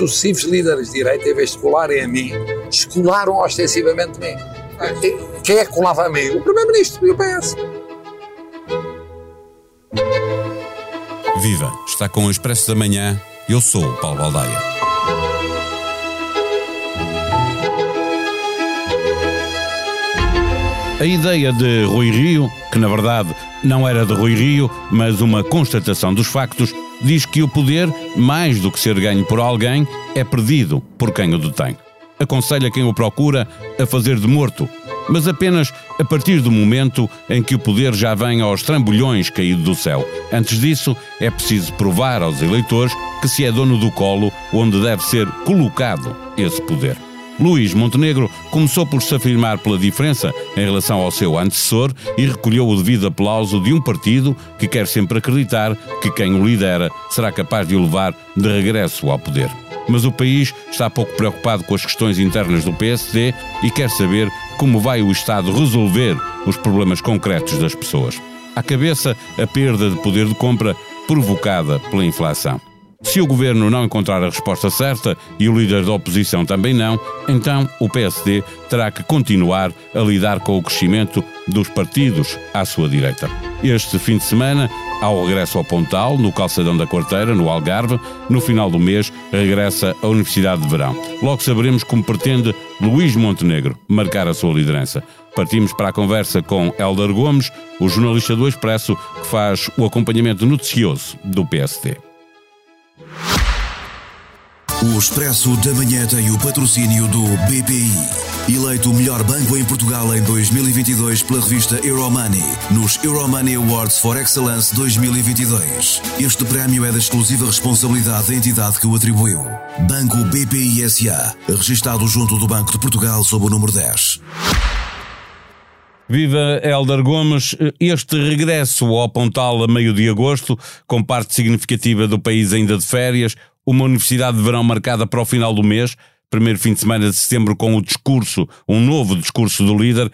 sucessivos líderes de direita, em vez de colarem a mim, descolaram ostensivamente de mim. Quem é que colava a mim? O Primeiro-Ministro e o PS. Viva! Está com o Expresso da Manhã. Eu sou o Paulo Baldaia. A ideia de Rui Rio, que na verdade não era de Rui Rio, mas uma constatação dos factos, diz que o poder, mais do que ser ganho por alguém, é perdido por quem o detém. Aconselha quem o procura a fazer de morto, mas apenas a partir do momento em que o poder já vem aos trambolhões caído do céu. Antes disso, é preciso provar aos eleitores que se é dono do colo onde deve ser colocado esse poder. Luís Montenegro começou por se afirmar pela diferença em relação ao seu antecessor e recolheu o devido aplauso de um partido que quer sempre acreditar que quem o lidera será capaz de o levar de regresso ao poder. Mas o país está pouco preocupado com as questões internas do PSD e quer saber como vai o Estado resolver os problemas concretos das pessoas. À cabeça, a perda de poder de compra provocada pela inflação. Se o governo não encontrar a resposta certa e o líder da oposição também não, então o PSD terá que continuar a lidar com o crescimento dos partidos à sua direita. Este fim de semana, ao regresso ao Pontal, no Calçadão da Quarteira, no Algarve, no final do mês, regressa à Universidade de Verão. Logo saberemos como pretende Luís Montenegro marcar a sua liderança. Partimos para a conversa com Hélder Gomes, o jornalista do Expresso, que faz o acompanhamento noticioso do PSD. O Expresso da Manhã tem o patrocínio do BPI. Eleito o melhor banco em Portugal em 2022 pela revista Euromoney, nos Euromoney Awards for Excellence 2022. Este prémio é da exclusiva responsabilidade da entidade que o atribuiu. Banco BPI SA, registado junto do Banco de Portugal sob o número 10. Viva Helder Gomes, este regresso ao Pontal a meio de agosto, com parte significativa do país ainda de férias, uma universidade de verão marcada para o final do mês, primeiro fim de semana de setembro, com o discurso, um novo discurso do líder.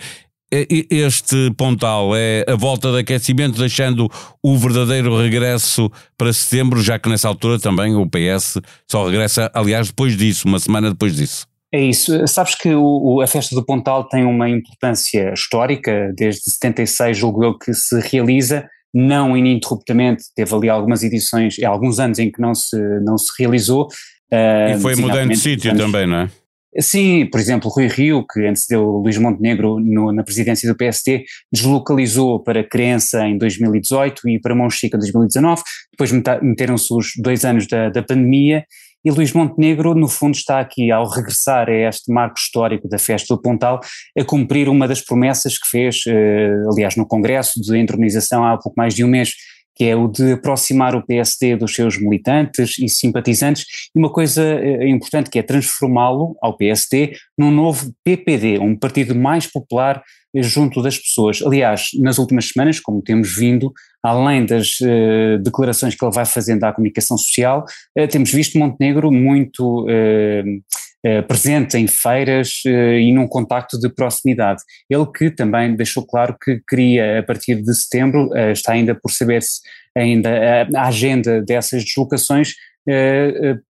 Este Pontal é a volta de aquecimento, deixando o verdadeiro regresso para setembro, já que nessa altura também o PS só regressa, aliás, depois disso, uma semana depois disso. É isso. Sabes que o, a festa do Pontal tem uma importância histórica, desde 76, julgo eu, que se realiza, não ininterruptamente, teve ali algumas edições, alguns anos em que não se, não se realizou. Uh, e foi mudando de sítio anos. também, não é? Sim, por exemplo, Rui Rio, que antecedeu Luís Montenegro no, na presidência do PST, deslocalizou para Crença em 2018 e para Monchique em 2019, depois meteram-se os dois anos da, da pandemia e Luís Montenegro, no fundo, está aqui, ao regressar a este marco histórico da festa do Pontal, a cumprir uma das promessas que fez, eh, aliás, no Congresso de Entronização há pouco mais de um mês, que é o de aproximar o PSD dos seus militantes e simpatizantes, e uma coisa eh, importante que é transformá-lo, ao PSD, num novo PPD, um partido mais popular junto das pessoas. Aliás, nas últimas semanas, como temos vindo, além das uh, declarações que ele vai fazendo à comunicação social, uh, temos visto Montenegro muito uh, presente em feiras e num contacto de proximidade. Ele que também deixou claro que queria, a partir de setembro, está ainda por saber-se ainda a, agenda dessas deslocações,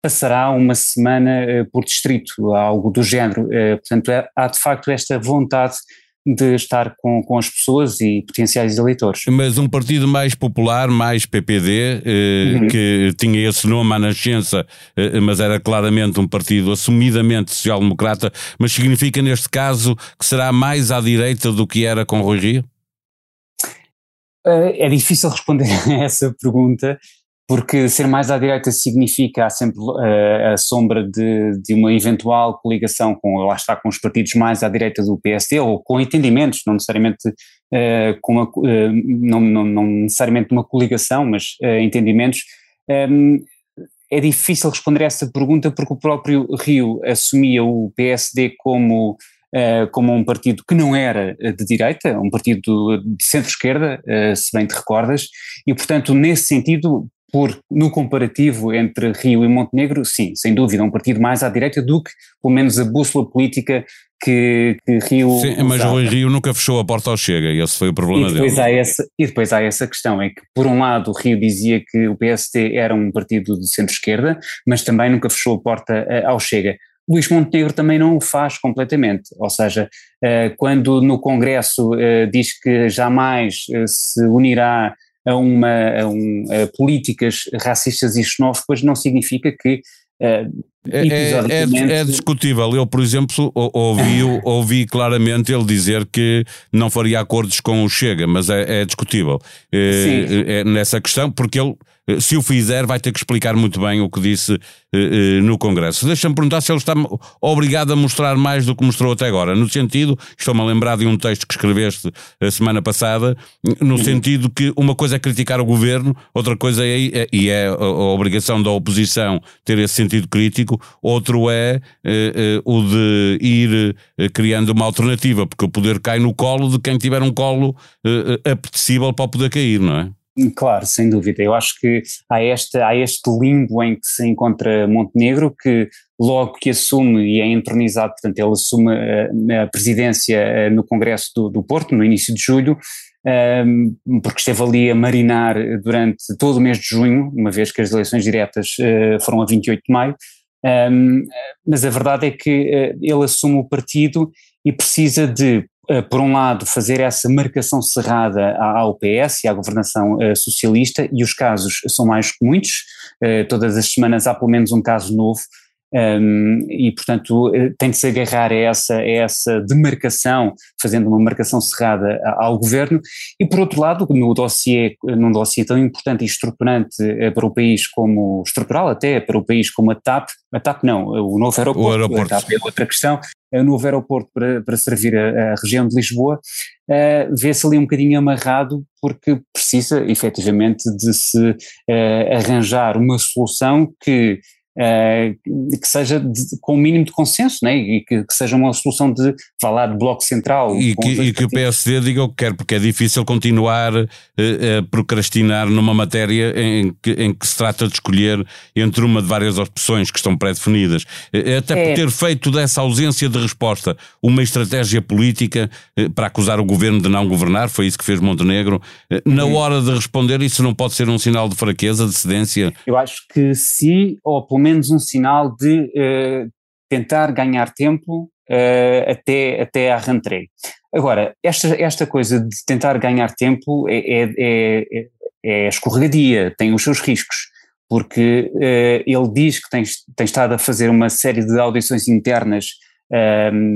passará uma semana por distrito, algo do género. portanto, há de facto esta vontade de estar com, com as pessoas e potenciais eleitores. Mas um partido mais popular, mais PPD, eh, uhum. que tinha esse nome à nascença, eh, mas era claramente um partido assumidamente social-democrata, mas significa neste caso que será mais à direita do que era com Rui Rio? Eh, é difícil responder a essa pergunta, porque ser mais à direita significa há sempre uh, a sombra de, de, uma eventual coligação com, lá está, com os partidos mais à direita do PSD, ou com entendimentos, não necessariamente uh, com uma, uh, não, não, não, necessariamente uma coligação, mas entendimentos. Um, ehm, é difícil responder a essa pergunta porque o próprio Rio assumia o PSD como como um partido que não era de direita, um partido de centro-esquerda, se bem te recordas, e portanto, nesse sentido, por, no comparativo entre Rio e Montenegro, sim, sem dúvida, um partido mais à direita do que, pelo menos, a bússola política que, que Rio. Sim, mas o Rio nunca fechou a porta ao Chega, e esse foi o problema e depois dele. Há essa, e depois há essa questão, é que, por um lado, o Rio dizia que o PST era um partido de centro-esquerda, mas também nunca fechou a porta eh, ao Chega. Luís Montenegro também não o faz completamente, ou seja, eh, quando no Congresso eh, diz que jamais se unirá a, uma, a, um, a políticas racistas e xenófobas, não significa que Uh, é, é, é, discutível. Eu, por exemplo, ouvi, ouvi claramente ele dizer que não faria acordos com o Chega, mas é, é discutível é, nessa questão, porque ele eh, se o fizer, vai ter que explicar muito bem o que disse no Congresso. Deixa-me perguntar se ele está obrigado a mostrar mais do que mostrou até agora. No sentido, estou-me a lembrar de um texto que escreveste a semana passada, no uhum. sentido que uma coisa é criticar o governo, outra coisa é, é e é a, a, obrigação da oposição ter esse sentido crítico, outro é uh, o de ir criando uma alternativa, porque o poder cai no colo de quem tiver um colo apetecível para poder cair, não é? Claro, sem dúvida. Eu acho que há, este há este limbo em que se encontra Montenegro, que logo que assume e é entronizado, portanto, ele assume a, a presidência no Congresso do, do, Porto, no início de julho, um, porque esteve ali a marinar durante todo o mês de junho, uma vez que as eleições diretas uh, foram a 28 de maio. Um, mas a verdade é que uh, ele assume o partido e precisa de eh, por um lado, fazer essa marcação cerrada ao PS e à governação uh, socialista, e os casos são mais que muitos, uh, todas as semanas há pelo menos um caso novo, um, e portanto tem de se agarrar a essa, a essa demarcação, fazendo uma marcação cerrada ao governo, e por outro lado, no dossiê, num dossiê tão importante e estruturante para o país como, estrutural até para o país como a TAP, a TAP não, o novo aeroporto, o aeroporto. a TAP é outra questão, o novo aeroporto para, para servir a, a região de Lisboa, uh, vê-se ali um bocadinho amarrado porque precisa efetivamente de se uh, arranjar uma solução que que seja de, com o mínimo de consenso, né? e que, que, seja uma solução de falar de bloco central. E que, e que o PSD diga o que quer, porque é difícil continuar uh, a procrastinar numa matéria em que, em que se trata de escolher entre uma de várias opções que estão pré-definidas. Até é. por ter feito dessa ausência de resposta uma estratégia política para acusar o governo de não governar, foi isso que fez Montenegro. Na hora de responder, isso não pode ser um sinal de fraqueza, de cedência? Eu acho que sim, ou pelo menos um sinal de uh, tentar ganhar tempo uh, até, até à rentrée. Agora, esta, esta coisa de tentar ganhar tempo é, é, é, é escorregadia, tem os seus riscos, porque uh, ele diz que tem, tem estado a fazer uma série de audições internas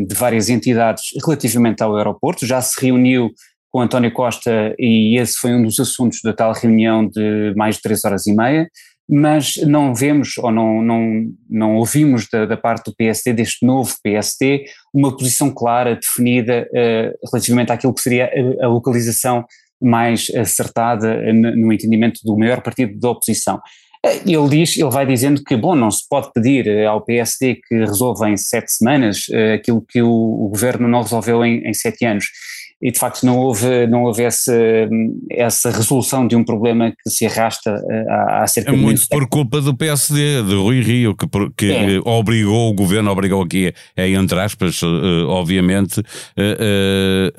de várias entidades relativamente ao aeroporto, já se reuniu com António Costa e esse foi um dos assuntos da tal reunião de mais de três horas e meia mas não vemos ou não, não, não ouvimos da, da, parte do PST, deste novo PST, uma posição clara, definida uh, relativamente àquilo que seria a, a localização mais acertada no, no entendimento do maior partido da oposição. Eh, ele diz, ele vai dizendo que, bom, não se pode pedir eh, ao PSD que resolva em sete semanas aquilo que o, o governo não resolveu em, em sete anos e de facto não houve, não houve essa, essa resolução de um problema que se arrasta eh, há, há cerca é de muito por culpa do PSD, de Rui Rio, que, que é. obrigou o governo, obrigou aqui, é, entre aspas, uh, obviamente, uh,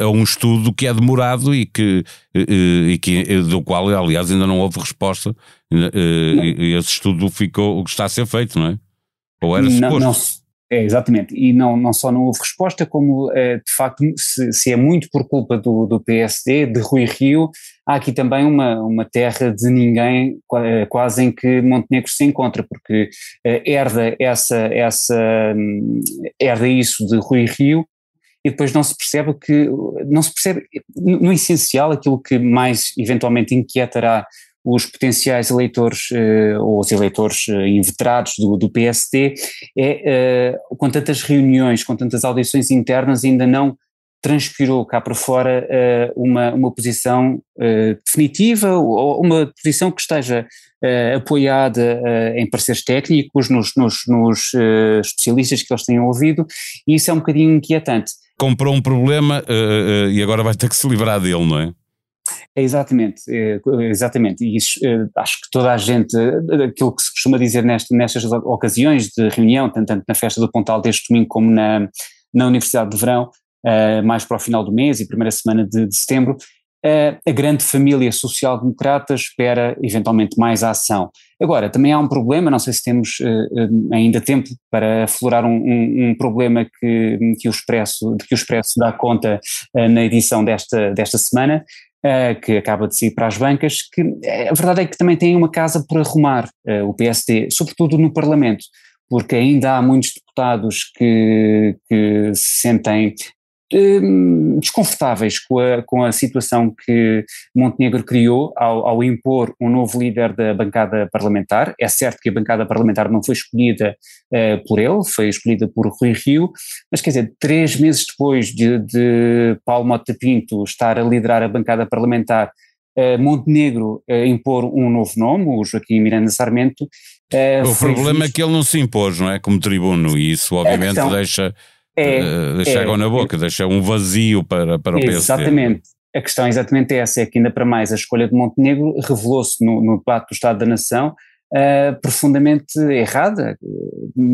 uh, a um estudo que é demorado e que, e que do qual, aliás, ainda não houve resposta. e esse estudo ficou, está a ser feito, não é? Ou era suposto? Não, não. É, exatamente, e não, não só não houve resposta, como eh, de facto, se, se, é muito por culpa do, do PSD, de Rui Rio, há aqui também uma, uma terra de ninguém, eh, quase em que Montenegro se encontra, porque eh, herda, essa, essa, hum, herda isso de Rui Rio, e depois não se percebe que, não se percebe, no essencial, aquilo que mais eventualmente inquietará os potenciais eleitores uh, ou os eleitores uh, inveterados do, do PST é uh, com tantas reuniões, com tantas audições internas ainda não transpirou cá para fora uma, uma posição definitiva ou uma posição que esteja apoiada em parceiros técnicos, nos, nos, nos especialistas que eles tenham ouvido e isso é um bocadinho inquietante. Comprou um problema e agora vai ter que se livrar dele, não é? Exatamente, é, exatamente. E isso, é, acho que toda a gente, aquilo que se costuma dizer neste, nestas ocasiões de reunião, tanto na festa do Pontal deste domingo como na, na Universidade de Verão, uh, mais para o final do mês e primeira semana de, de setembro, uh, a grande família social-democrata espera eventualmente mais ação. Agora, também há um problema, não sei se temos uh, ainda tempo para aflorar um, um, um, problema que, que, o Expresso, de que o Expresso dá conta na edição desta, desta semana, que acaba de sair para as bancas, que a verdade é que também tem uma casa por arrumar, uh, o PSD, sobretudo no Parlamento porque ainda há muitos deputados que, que se sentem desconfortáveis com a, com a situação que Montenegro criou ao, ao, impor um novo líder da bancada parlamentar. É certo que a bancada parlamentar não foi escolhida uh, por ele, foi escolhida por Rui Rio, mas quer dizer, três meses depois de, de Paulo Mota Pinto estar a liderar a bancada parlamentar, uh, Montenegro uh, impor um novo nome, o Joaquim Miranda Sarmento, o problema visto... é que ele não se impôs, não é? Como tribuno, e isso obviamente questão, deixa, é, uh, deixa é, água na boca, é, deixa um vazio para, para o PSD. Exatamente. A questão é exatamente essa, é que ainda para mais a escolha de Montenegro revelou-se no, no debate do Estado da Nação uh, profundamente errada.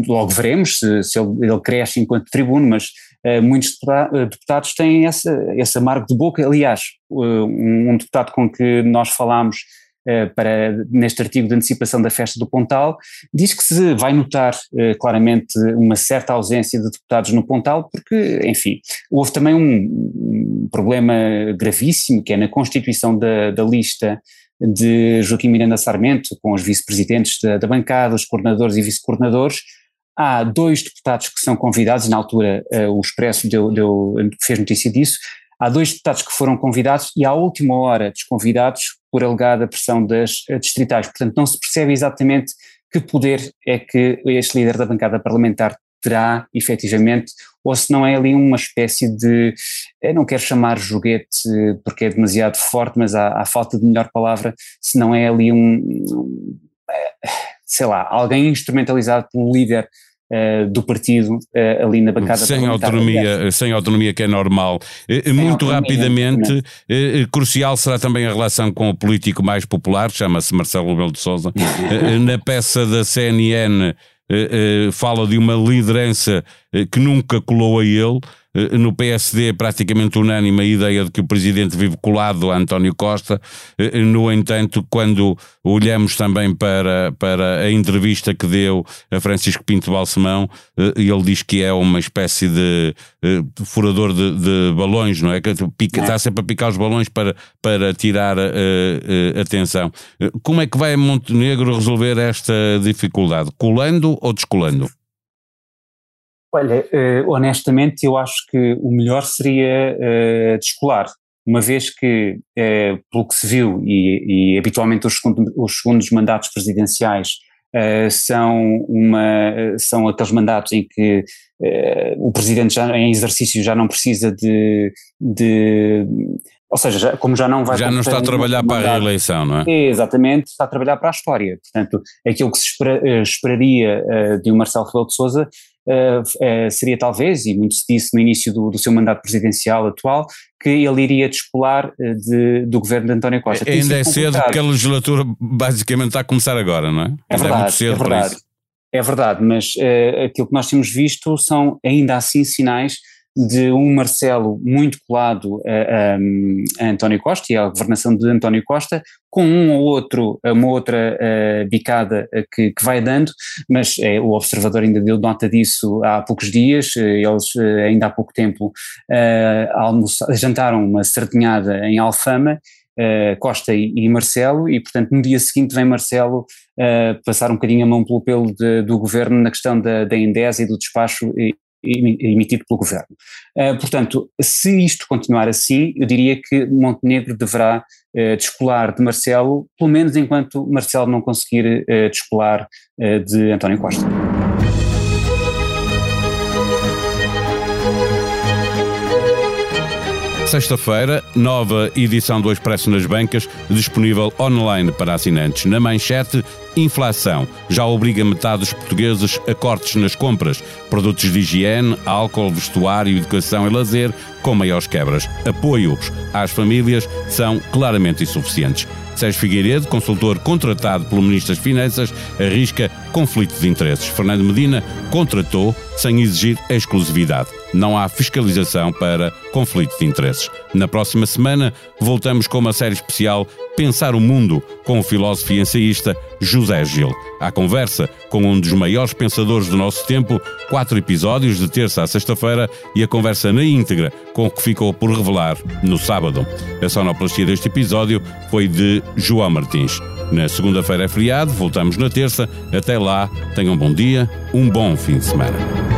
Logo veremos se, se ele, ele, cresce enquanto tribuno, mas uh, muitos deputados têm essa, esse amargo de boca. Aliás, um, um deputado com que nós falámos eh, para, neste artigo de antecipação da festa do Pontal, diz que se vai notar eh, claramente uma certa ausência de deputados no Pontal, porque, enfim, houve também um, problema gravíssimo, que é na constituição da, da lista de Joaquim Miranda Sarmento, com os vice-presidentes da, da, bancada, os coordenadores e vice-coordenadores, há dois deputados que são convidados, na altura uh, o Expresso deu, deu, fez notícia disso, há dois deputados que foram convidados e à última hora desconvidados por alegada pressão das eh, distritais. Portanto, não se percebe exatamente que poder é que este líder da bancada parlamentar terá, efetivamente, ou se não é ali uma espécie de, eu não quero chamar joguete porque é demasiado forte, mas há, há falta de melhor palavra, se não é ali um, eh, sei lá, alguém instrumentalizado pelo líder do partido uh, ali na bancada sem autonomia sem autonomia que é normal. Uh, muito rapidamente crucial será também a relação com o político mais popular chama-se Marcelo Rebelo de Sousa. Na peça da CNN fala de uma liderança que nunca colou a ele eh, no PSD é praticamente unânime a ideia de que o Presidente vive colado a António Costa. Eh, no entanto, quando olhamos também para, para a entrevista que deu a Francisco Pinto Balsemão, eh, ele diz que é uma espécie de furador de, de balões, não é? Que pica, está sempre a picar os balões para, para tirar a atenção. Como é que vai Montenegro resolver esta dificuldade? Colando ou descolando? Olha, uh, honestamente, eu acho que o melhor seria uh, descolar, uma vez que, uh, pelo que se viu, e, e habitualmente os, os, segundos mandatos presidenciais são, uma, são aqueles mandatos em que o presidente já, em exercício já não precisa de, de ou seja, já, como já não vai. Já não está a trabalhar para a reeleição, não é? Exatamente, está a trabalhar para a história. Portanto, aquilo que se espera, esperaria uh, de um Marcelo Rebelo de Souza uh, seria talvez, e muito se disse no início do, do, seu mandato presidencial atual, que ele iria descolar de, do governo de António Costa. É, ainda é cedo porque a legislatura basicamente está a começar agora, não é? É verdade, é, muito cedo é verdade. É verdade, mas uh, aquilo que nós temos visto são ainda assim sinais de um Marcelo muito colado a, a, a, António Costa e à governação de António Costa, com um ou outro, uma outra uh, bicada uh, que, que, vai dando, mas uh, o observador ainda deu nota disso há poucos dias, eles ainda há pouco tempo jantaram uma sardinhada em Alfama, Costa e, e, Marcelo, e portanto no dia seguinte vem Marcelo passar um bocadinho a mão pelo pelo de, do governo na questão da, da e do despacho emitido pelo governo. Uh, portanto, se isto continuar assim, eu diria que Montenegro deverá uh, descolar de Marcelo, pelo menos enquanto Marcelo não conseguir uh, descolar de António Costa. Sexta-feira, nova edição do Expresso nas Bancas, disponível online para assinantes. Na manchete, inflação já obriga metade dos portugueses a cortes nas compras, produtos de higiene, álcool, vestuário, educação e lazer, com maiores quebras. Apoios às famílias são claramente insuficientes. Sérgio Figueiredo, consultor contratado pelo Ministro das Finanças, arrisca conflito de interesses. Fernando Medina contratou sem exigir exclusividade. Não há fiscalização para conflito de interesses. Na próxima semana, voltamos com uma série especial Pensar o Mundo, com o filósofo e ensaísta José Gil. À conversa com um dos maiores pensadores do nosso tempo, quatro episódios de terça a sexta-feira e a conversa na íntegra com o que ficou por revelar no sábado. A sonoplastia deste episódio foi de João Martins. Na segunda-feira é feriado, voltamos na terça. Até lá, tenham um bom dia, um bom fim de semana.